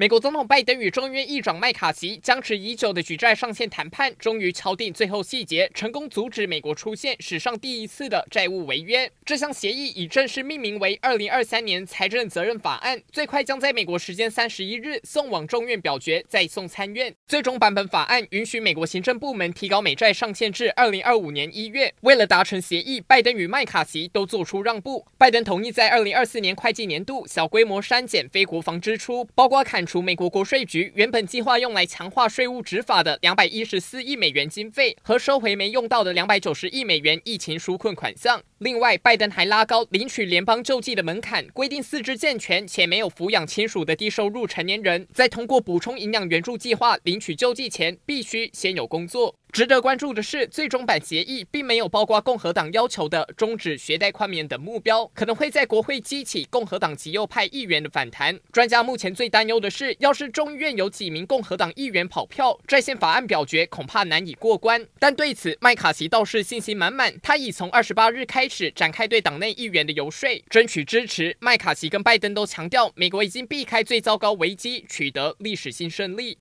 美国总统拜登与众议院议长麦卡锡僵持已久的举债上限谈判，终于敲定最后细节，成功阻止美国出现史上第一次的债务违约。这项协议已正式命名为《二零二三年财政责任法案》，最快将在美国时间三十一日送往众院表决，再送参院。最终版本法案允许美国行政部门提高美债上限至二零二五年一月。为了达成协议，拜登与麦卡锡都做出让步。拜登同意在二零二四年会计年度小规模删减非国防支出，包括砍除美国国税局原本计划用来强化税务执法的两百一十四亿美元经费，和收回没用到的两百九十亿美元疫情纾困款项。另外，拜登还拉高领取联邦救济的门槛，规定四肢健全且没有抚养亲属的低收入成年人，在通过补充营养援助计划领取救济前，必须先有工作。值得关注的是，最终版协议并没有包括共和党要求的终止学贷宽免等目标，可能会在国会激起共和党极右派议员的反弹。专家目前最担忧的是，要是众议院有几名共和党议员跑票，在线法案表决恐怕难以过关。但对此，麦卡锡倒是信心满满，他已从二十八日开始展开对党内议员的游说，争取支持。麦卡锡跟拜登都强调，美国已经避开最糟糕危机，取得历史性胜利。